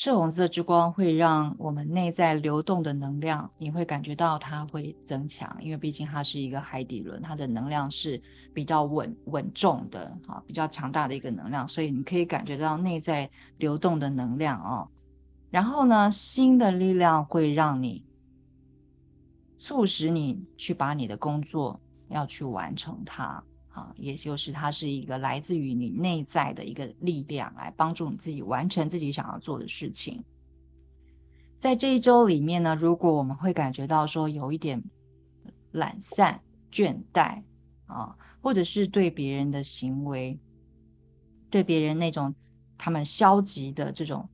赤红色之光会让我们内在流动的能量，你会感觉到它会增强，因为毕竟它是一个海底轮，它的能量是比较稳稳重的，哈，比较强大的一个能量，所以你可以感觉到内在流动的能量哦。然后呢，新的力量会让你促使你去把你的工作要去完成它。啊，也就是它是一个来自于你内在的一个力量，来帮助你自己完成自己想要做的事情。在这一周里面呢，如果我们会感觉到说有一点懒散、倦怠啊，或者是对别人的行为、对别人那种他们消极的这种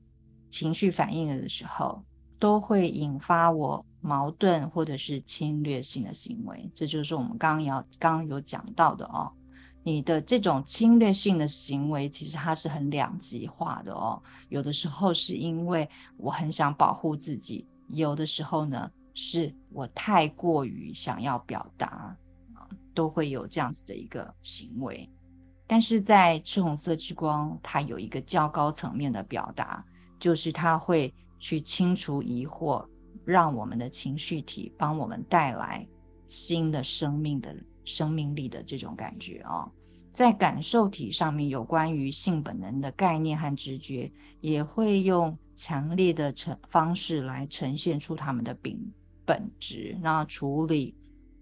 情绪反应的时候，都会引发我。矛盾或者是侵略性的行为，这就是我们刚刚要刚刚有讲到的哦。你的这种侵略性的行为，其实它是很两极化的哦。有的时候是因为我很想保护自己，有的时候呢是我太过于想要表达，都会有这样子的一个行为。但是在赤红色之光，它有一个较高层面的表达，就是它会去清除疑惑。让我们的情绪体帮我们带来新的生命的生命力的这种感觉啊，在感受体上面有关于性本能的概念和直觉，也会用强烈的呈方式来呈现出他们的本本质。那处理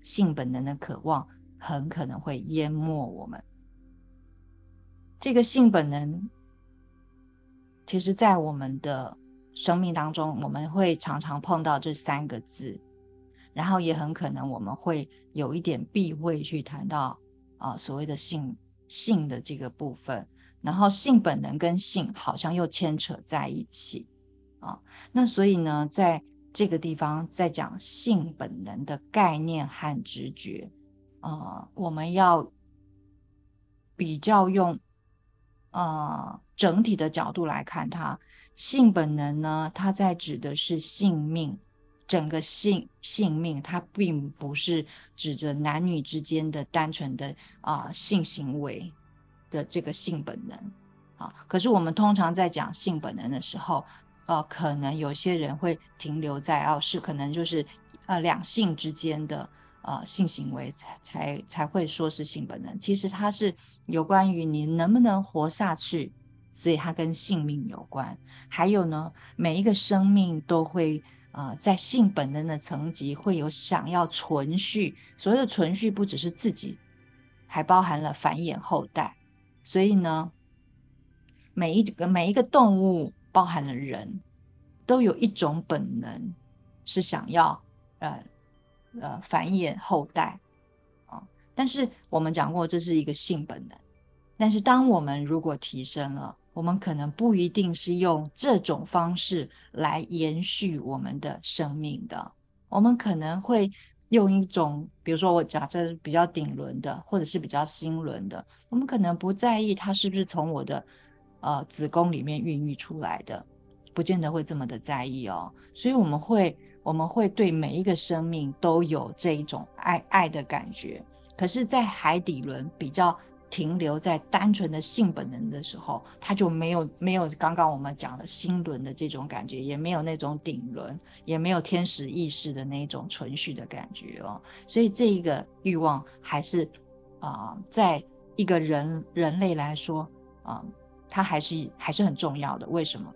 性本能的渴望，很可能会淹没我们。这个性本能，其实在我们的。生命当中，我们会常常碰到这三个字，然后也很可能我们会有一点避讳去谈到啊所谓的性性的这个部分，然后性本能跟性好像又牵扯在一起啊。那所以呢，在这个地方在讲性本能的概念和直觉啊，我们要比较用啊整体的角度来看它。性本能呢？它在指的是性命，整个性性命，它并不是指着男女之间的单纯的啊性行为的这个性本能啊。可是我们通常在讲性本能的时候，呃，可能有些人会停留在哦，是可能就是呃两性之间的呃性行为才才才会说是性本能。其实它是有关于你能不能活下去。所以它跟性命有关，还有呢，每一个生命都会啊，在性本能的层级会有想要存续。所谓的存续，不只是自己，还包含了繁衍后代。所以呢，每一个每一个动物，包含了人，都有一种本能，是想要呃呃繁衍后代啊。但是我们讲过，这是一个性本能。但是当我们如果提升了，我们可能不一定是用这种方式来延续我们的生命的，我们可能会用一种，比如说我假设比较顶轮的，或者是比较心轮的，我们可能不在意它是不是从我的呃子宫里面孕育出来的，不见得会这么的在意哦。所以我们会我们会对每一个生命都有这一种爱爱的感觉，可是，在海底轮比较。停留在单纯的性本能的时候，他就没有没有刚刚我们讲的心轮的这种感觉，也没有那种顶轮，也没有天使意识的那种存续的感觉哦。所以这一个欲望还是啊，在一个人人类来说啊，它还是还是很重要的。为什么？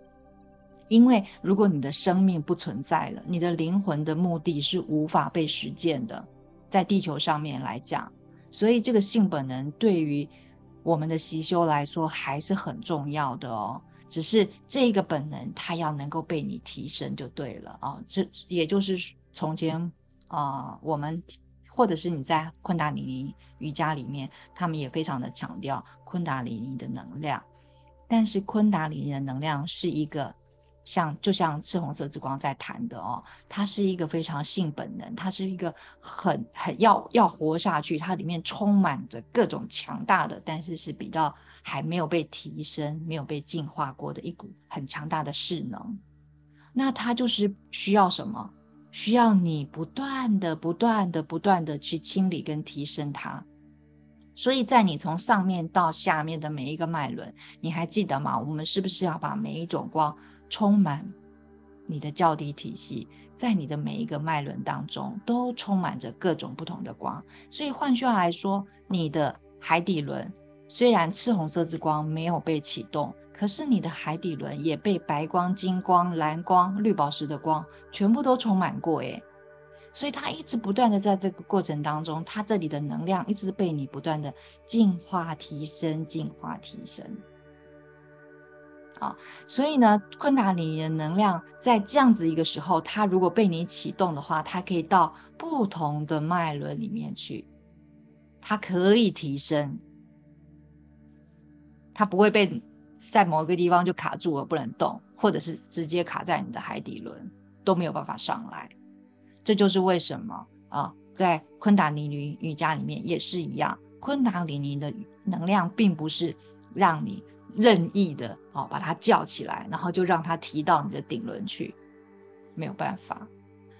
因为如果你的生命不存在了，你的灵魂的目的是无法被实践的，在地球上面来讲。所以，这个性本能对于我们的习修来说还是很重要的哦。只是这个本能，它要能够被你提升就对了啊。这也就是从前啊，我们或者是你在昆达里尼瑜伽里面，他们也非常的强调昆达里尼的能量。但是，昆达里尼的能量是一个像就像赤红色之光在谈的哦，它是一个非常性本能，它是一个很很要要活下去，它里面充满着各种强大的，但是是比较还没有被提升、没有被进化过的一股很强大的势能。那它就是需要什么？需要你不断的、不断的、不断的去清理跟提升它。所以在你从上面到下面的每一个脉轮，你还记得吗？我们是不是要把每一种光？充满你的较低体系，在你的每一个脉轮当中，都充满着各种不同的光。所以换句话来说，你的海底轮虽然赤红色之光没有被启动，可是你的海底轮也被白光、金光、蓝光、绿宝石的光全部都充满过。诶，所以它一直不断的在这个过程当中，它这里的能量一直被你不断的进化、提升、进化、提升。啊，所以呢，昆达里尼的能量在这样子一个时候，它如果被你启动的话，它可以到不同的脉轮里面去，它可以提升，它不会被在某一个地方就卡住了不能动，或者是直接卡在你的海底轮都没有办法上来。这就是为什么啊，在昆达里尼瑜伽里面也是一样，昆达里尼的能量并不是让你。任意的哦，把它叫起来，然后就让它提到你的顶轮去，没有办法。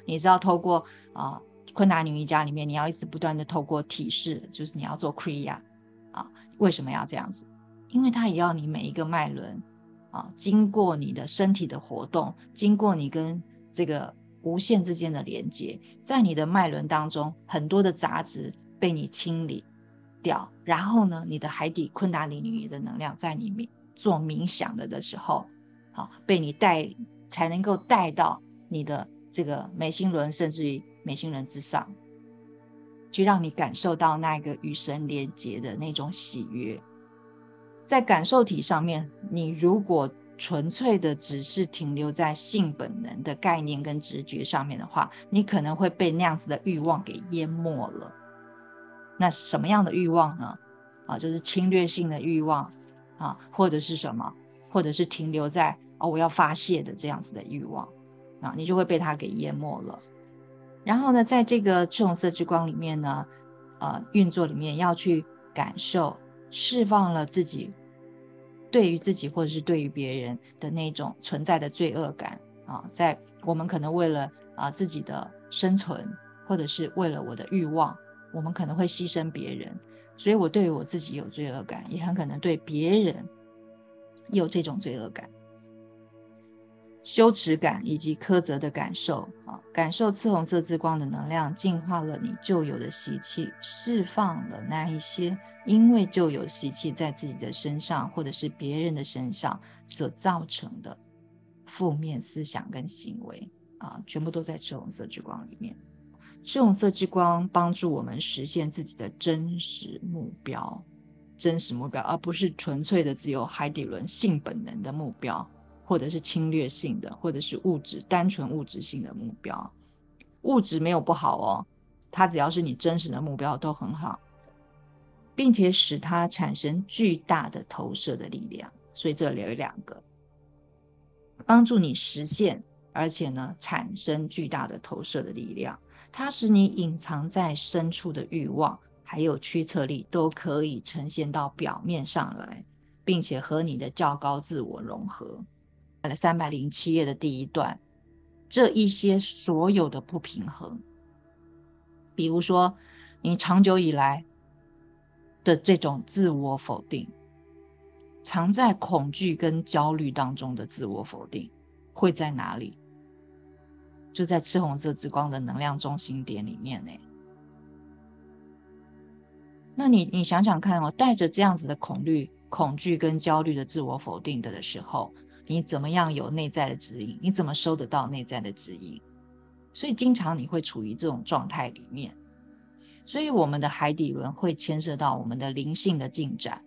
你知道，透过啊昆达尼瑜伽里面，你要一直不断的透过体式，就是你要做 kriya 啊。为什么要这样子？因为它也要你每一个脉轮啊，经过你的身体的活动，经过你跟这个无限之间的连接，在你的脉轮当中，很多的杂质被你清理。掉，然后呢，你的海底昆达里尼的能量在你冥做冥想的的时候，好被你带，才能够带到你的这个眉心轮，甚至于眉心轮之上，去让你感受到那个与神连接的那种喜悦。在感受体上面，你如果纯粹的只是停留在性本能的概念跟直觉上面的话，你可能会被那样子的欲望给淹没了。那什么样的欲望呢？啊，就是侵略性的欲望啊，或者是什么，或者是停留在哦我要发泄的这样子的欲望啊，你就会被它给淹没了。然后呢，在这个赤红色之光里面呢，呃，运作里面要去感受释放了自己对于自己或者是对于别人的那种存在的罪恶感啊，在我们可能为了啊自己的生存，或者是为了我的欲望。我们可能会牺牲别人，所以我对于我自己有罪恶感，也很可能对别人有这种罪恶感、羞耻感以及苛责的感受啊。感受赤红色之光的能量，净化了你旧有的习气，释放了那一些因为旧有习气在自己的身上或者是别人的身上所造成的负面思想跟行为啊，全部都在赤红色之光里面。赤红色之光帮助我们实现自己的真实目标，真实目标，而不是纯粹的只有海底轮性本能的目标，或者是侵略性的，或者是物质单纯物质性的目标。物质没有不好哦，它只要是你真实的目标都很好，并且使它产生巨大的投射的力量。所以这里有两个，帮助你实现，而且呢产生巨大的投射的力量。它使你隐藏在深处的欲望，还有驱策力，都可以呈现到表面上来，并且和你的较高自我融合。了三百零七页的第一段，这一些所有的不平衡，比如说你长久以来的这种自我否定，藏在恐惧跟焦虑当中的自我否定，会在哪里？就在赤红色之光的能量中心点里面呢。那你你想想看哦，带着这样子的恐惧、恐惧跟焦虑的自我否定的的时候，你怎么样有内在的指引？你怎么收得到内在的指引？所以经常你会处于这种状态里面。所以我们的海底轮会牵涉到我们的灵性的进展。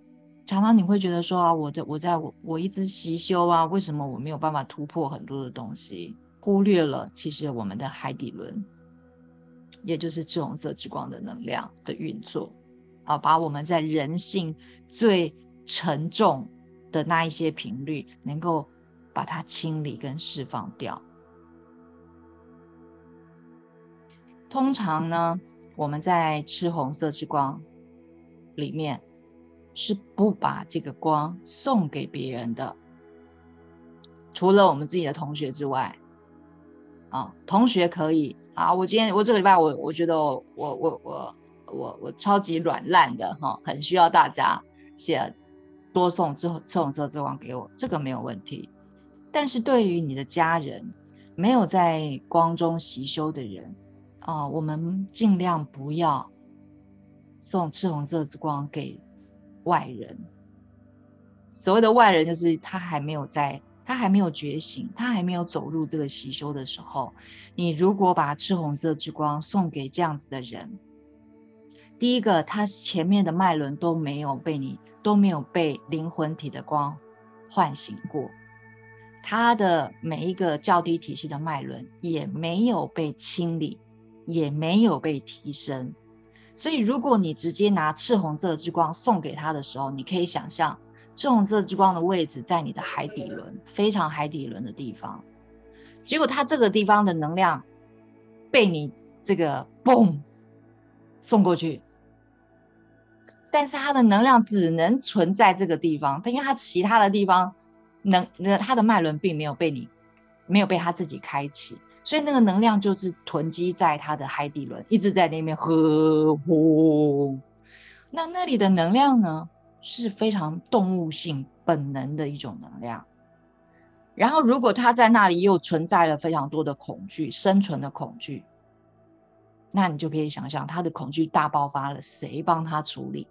常常你会觉得说啊，我在我在我我一直习修啊，为什么我没有办法突破很多的东西？忽略了，其实我们的海底轮，也就是赤红色之光的能量的运作，啊，把我们在人性最沉重的那一些频率，能够把它清理跟释放掉。通常呢，我们在吃红色之光里面是不把这个光送给别人的，除了我们自己的同学之外，啊，同学可以啊。我今天我这个礼拜我我觉得我我我我我我超级软烂的哈，很需要大家写多送之后赤红色之光给我，这个没有问题。但是对于你的家人，没有在光中习修的人。啊，我们尽量不要送赤红色之光给外人。所谓的外人，就是他还没有在，他还没有觉醒，他还没有走入这个习修的时候。你如果把赤红色之光送给这样子的人，第一个，他前面的脉轮都没有被你都没有被灵魂体的光唤醒过，他的每一个较低体系的脉轮也没有被清理。也没有被提升，所以如果你直接拿赤红色之光送给他的时候，你可以想象赤红色之光的位置在你的海底轮，非常海底轮的地方。结果他这个地方的能量被你这个嘣送过去，但是它的能量只能存在这个地方，它因为它其他的地方能，那它的脉轮并没有被你没有被他自己开启。所以那个能量就是囤积在他的海底轮，一直在那边呵呼。那那里的能量呢，是非常动物性本能的一种能量。然后如果他在那里又存在了非常多的恐惧，生存的恐惧，那你就可以想象他的恐惧大爆发了，谁帮他处理？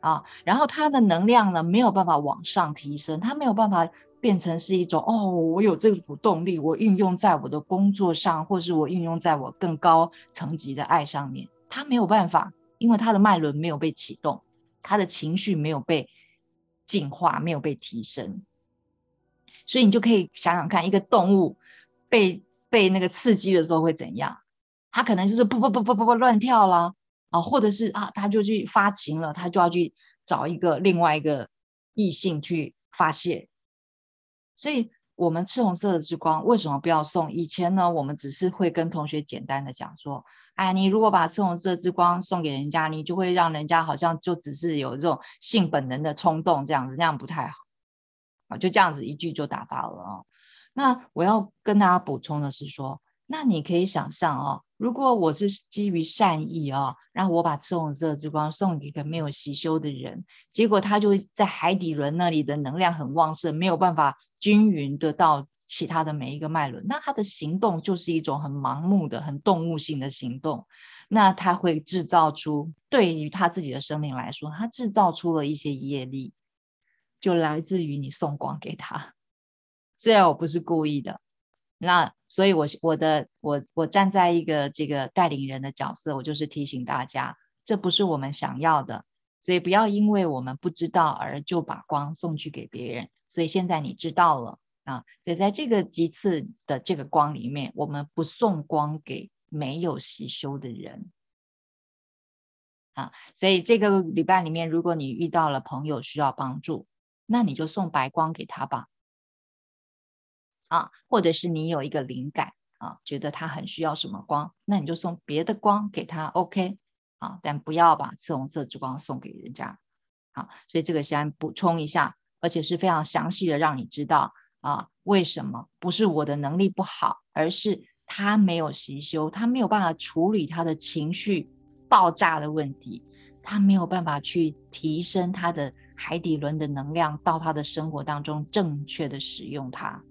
啊，然后他的能量呢没有办法往上提升，他没有办法。变成是一种哦，我有这股动力，我运用在我的工作上，或是我运用在我更高层级的爱上面。他没有办法，因为他的脉轮没有被启动，他的情绪没有被净化，没有被提升。所以你就可以想想看，一个动物被被那个刺激的时候会怎样？他可能就是不不不不不不乱跳啦，啊，或者是啊，他就去发情了，他就要去找一个另外一个异性去发泄。所以，我们赤红色的之光为什么不要送？以前呢，我们只是会跟同学简单的讲说：“哎，你如果把赤红色之光送给人家，你就会让人家好像就只是有这种性本能的冲动，这样子，那样不太好啊。”就这样子一句就打发了啊。那我要跟大家补充的是说。那你可以想象哦，如果我是基于善意啊，然后我把赤红色之光送给一个没有习修的人，结果他就在海底轮那里的能量很旺盛，没有办法均匀的到其他的每一个脉轮，那他的行动就是一种很盲目的、很动物性的行动，那他会制造出对于他自己的生命来说，他制造出了一些业力，就来自于你送光给他，虽然我不是故意的。那所以，我我的我我站在一个这个带领人的角色，我就是提醒大家，这不是我们想要的，所以不要因为我们不知道而就把光送去给别人。所以现在你知道了啊，所以在这个几次的这个光里面，我们不送光给没有习修的人啊。所以这个礼拜里面，如果你遇到了朋友需要帮助，那你就送白光给他吧。啊，或者是你有一个灵感啊，觉得他很需要什么光，那你就送别的光给他，OK 啊，但不要把赤红色之光送给人家。好，所以这个先补充一下，而且是非常详细的让你知道啊，为什么不是我的能力不好，而是他没有习修，他没有办法处理他的情绪爆炸的问题，他没有办法去提升他的海底轮的能量到他的生活当中，正确的使用它。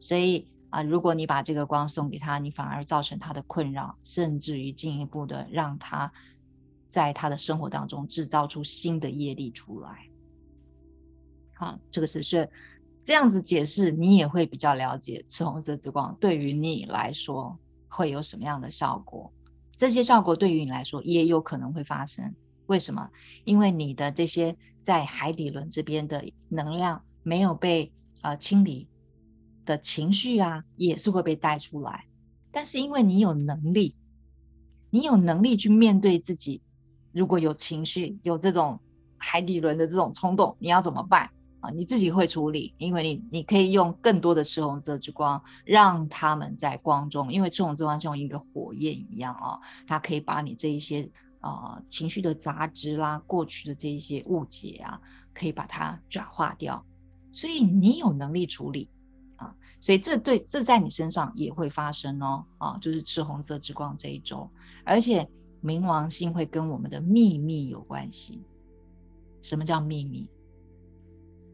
所以啊，如果你把这个光送给他，你反而造成他的困扰，甚至于进一步的让他在他的生活当中制造出新的业力出来。好，这个是是这样子解释，你也会比较了解赤红色之光对于你来说会有什么样的效果。这些效果对于你来说也有可能会发生。为什么？因为你的这些在海底轮这边的能量没有被呃清理。的情绪啊，也是会被带出来。但是因为你有能力，你有能力去面对自己。如果有情绪，有这种海底轮的这种冲动，你要怎么办？啊，你自己会处理，因为你你可以用更多的赤红色之光，让他们在光中，因为赤红之光像一个火焰一样啊，它可以把你这一些啊情绪的杂质啦、过去的这一些误解啊，可以把它转化掉，所以你有能力处理，所以这对这在你身上也会发生哦，啊，就是赤红色之光这一周，而且冥王星会跟我们的秘密有关系，什么叫秘密？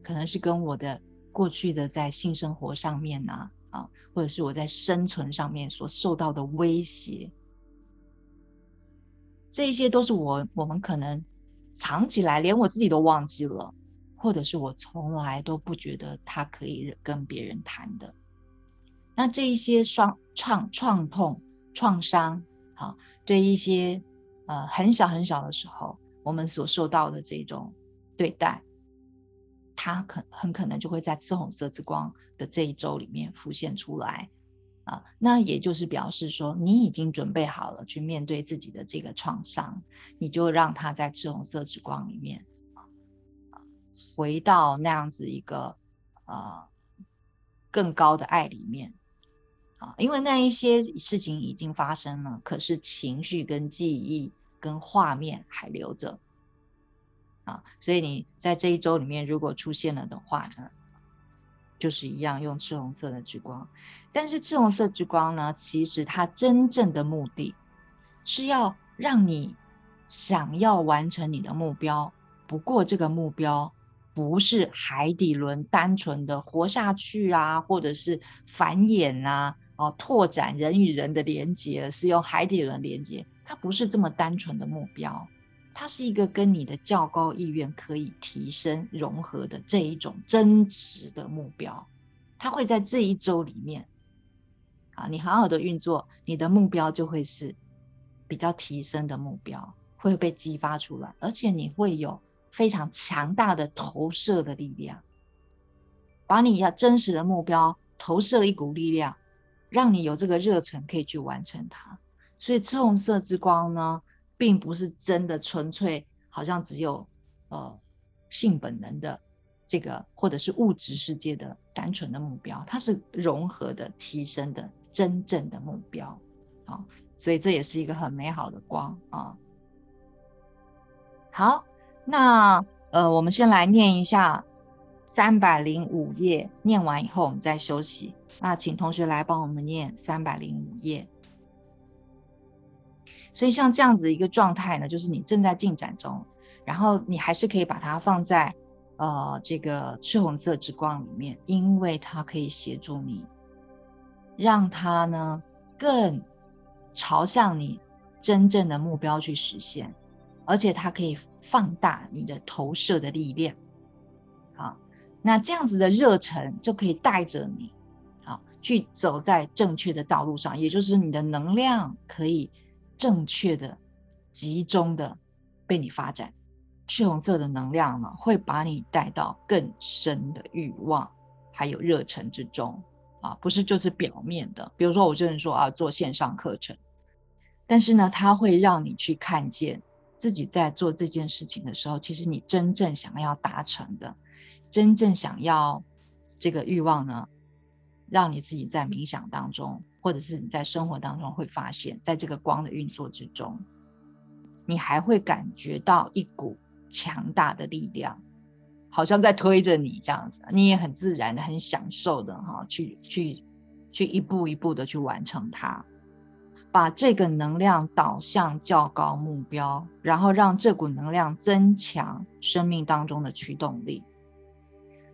可能是跟我的过去的在性生活上面呐，啊，或者是我在生存上面所受到的威胁，这一些都是我我们可能藏起来，连我自己都忘记了，或者是我从来都不觉得他可以跟别人谈的。那这一些创创创痛创伤，好，这一些呃很小很小的时候，我们所受到的这种对待。他可很可能就会在赤红色之光的这一周里面浮现出来啊，那也就是表示说，你已经准备好了去面对自己的这个创伤，你就让它在赤红色之光里面回到那样子一个呃更高的爱里面啊，因为那一些事情已经发生了，可是情绪跟记忆跟画面还留着。啊，所以你在这一周里面，如果出现了的话呢，就是一样用赤红色的之光。但是赤红色之光呢，其实它真正的目的是要让你想要完成你的目标。不过这个目标不是海底轮单纯的活下去啊，或者是繁衍啊，哦，拓展人与人的连接，是用海底轮连接，它不是这么单纯的目标。它是一个跟你的较高意愿可以提升融合的这一种真实的目标，它会在这一周里面，啊，你好好的运作，你的目标就会是比较提升的目标，会被激发出来，而且你会有非常强大的投射的力量，把你要真实的目标投射一股力量，让你有这个热忱可以去完成它。所以赤红色之光呢？并不是真的纯粹，好像只有呃性本能的这个，或者是物质世界的单纯的目标，它是融合的、提升的真正的目标啊，所以这也是一个很美好的光啊。好，那呃，我们先来念一下三百零五页，念完以后我们再休息。那请同学来帮我们念三百零五页。所以像这样子一个状态呢，就是你正在进展中，然后你还是可以把它放在呃这个赤红色之光里面，因为它可以协助你，让它呢更朝向你真正的目标去实现，而且它可以放大你的投射的力量。好，那这样子的热忱就可以带着你，好去走在正确的道路上，也就是你的能量可以。正确的、集中的被你发展，赤红色的能量呢，会把你带到更深的欲望还有热忱之中啊，不是就是表面的。比如说，我就是说啊，做线上课程，但是呢，它会让你去看见自己在做这件事情的时候，其实你真正想要达成的，真正想要这个欲望呢，让你自己在冥想当中。或者是你在生活当中会发现，在这个光的运作之中，你还会感觉到一股强大的力量，好像在推着你这样子，你也很自然的、很享受的哈，去去去一步一步的去完成它，把这个能量导向较高目标，然后让这股能量增强生命当中的驱动力，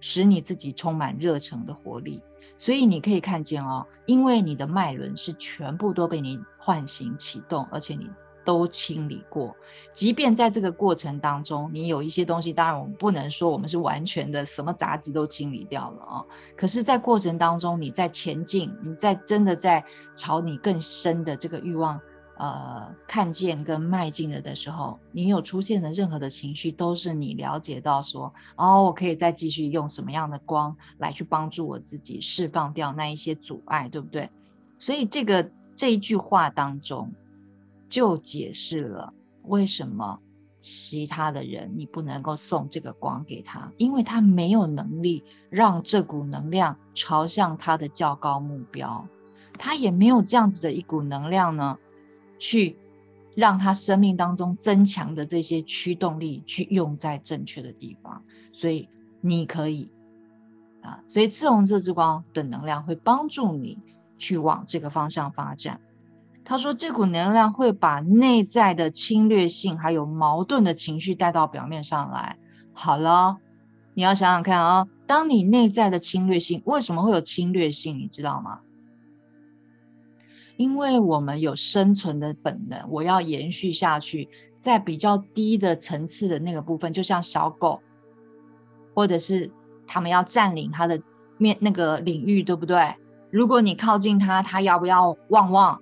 使你自己充满热诚的活力。所以你可以看见哦，因为你的脉轮是全部都被你唤醒启动，而且你都清理过。即便在这个过程当中，你有一些东西，当然我们不能说我们是完全的什么杂质都清理掉了啊。可是，在过程当中，你在前进，你在真的在朝你更深的这个欲望。呃，看见跟迈进了的时候，你有出现的任何的情绪，都是你了解到说，哦，我可以再继续用什么样的光来去帮助我自己释放掉那一些阻碍，对不对？所以这个这一句话当中，就解释了为什么其他的人，你不能够送这个光给他，因为他没有能力让这股能量朝向他的较高目标，他也没有这样子的一股能量呢，去让他生命当中增强的这些驱动力去用在正确的地方。所以你可以啊，所以赤红色之光的能量会帮助你去往这个方向发展。他说：“这股能量会把内在的侵略性还有矛盾的情绪带到表面上来。好了，你要想想看啊，当你内在的侵略性为什么会有侵略性？你知道吗？因为我们有生存的本能，我要延续下去，在比较低的层次的那个部分，就像小狗，或者是他们要占领它的面那个领域，对不对？如果你靠近它，它要不要汪汪？”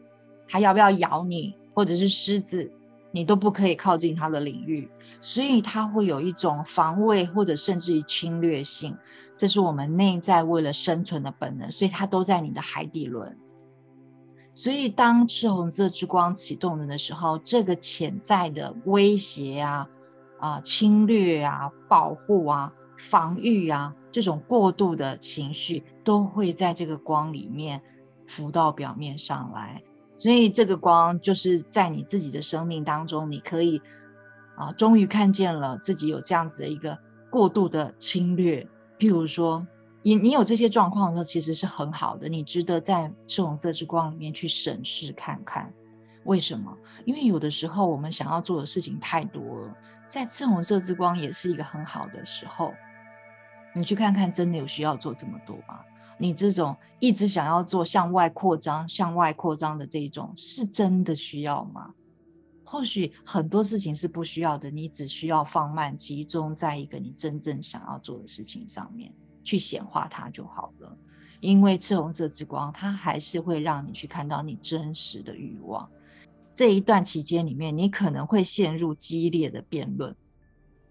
它要不要咬你，或者是狮子，你都不可以靠近它的领域，所以它会有一种防卫或者甚至于侵略性，这是我们内在为了生存的本能，所以它都在你的海底轮。所以当赤红色之光启动了的时候，这个潜在的威胁啊、啊侵略啊、保护啊、防御啊这种过度的情绪，都会在这个光里面浮到表面上来。所以这个光就是在你自己的生命当中，你可以啊，终于看见了自己有这样子的一个过度的侵略。譬如说，你你有这些状况的时候，其实是很好的，你值得在赤红色之光里面去审视看看。为什么？因为有的时候我们想要做的事情太多了，在赤红色之光也是一个很好的时候，你去看看，真的有需要做这么多吗？你这种一直想要做向外扩张、向外扩张的这一种，是真的需要吗？或许很多事情是不需要的，你只需要放慢，集中在一个你真正想要做的事情上面，去显化它就好了。因为赤红色之光，它还是会让你去看到你真实的欲望。这一段期间里面，你可能会陷入激烈的辩论，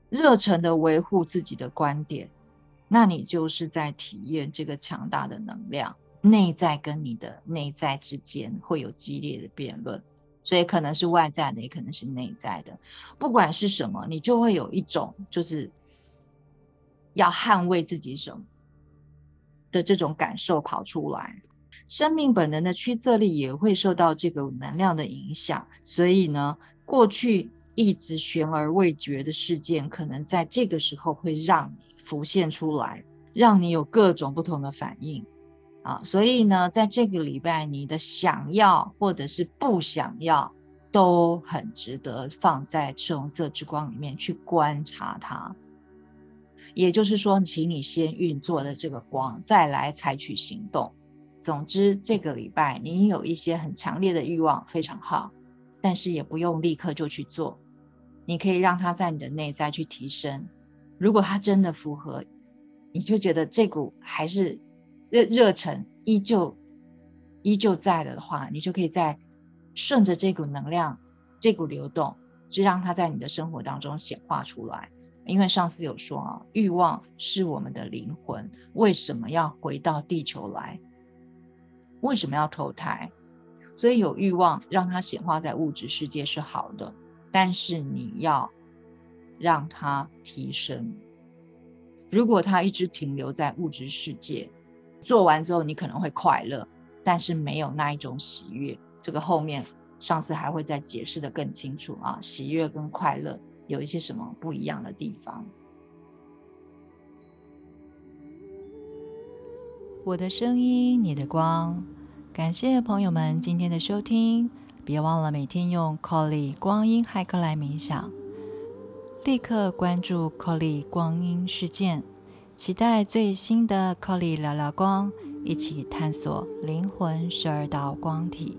热忱的维护自己的观点。那你就是在体验这个强大的能量，内在跟你的内在之间会有激烈的辩论，所以可能是外在的，也可能是内在的。不管是什么，你就会有一种就是要捍卫自己什么的这种感受跑出来。生命本能的驱策力也会受到这个能量的影响，所以呢，过去一直悬而未决的事件，可能在这个时候会让你。浮现出来，让你有各种不同的反应啊！所以呢，在这个礼拜，你的想要或者是不想要，都很值得放在赤红色之光里面去观察它。也就是说，请你先运作的这个光，再来采取行动。总之，这个礼拜你有一些很强烈的欲望，非常好，但是也不用立刻就去做，你可以让它在你的内在去提升。如果它真的符合，你就觉得这股还是热热忱依旧依旧在的话，你就可以在顺着这股能量、这股流动，就让它在你的生活当中显化出来。因为上次有说啊，欲望是我们的灵魂，为什么要回到地球来？为什么要投胎？所以有欲望让它显化在物质世界是好的，但是你要。让它提升。如果它一直停留在物质世界，做完之后你可能会快乐，但是没有那一种喜悦。这个后面上次还会再解释的更清楚啊，喜悦跟快乐有一些什么不一样的地方。我的声音，你的光。感谢朋友们今天的收听，别忘了每天用 Colly 光阴骇客来冥想。立刻关注 Colly 光阴事件，期待最新的 Colly 聊聊光，一起探索灵魂十二道光体。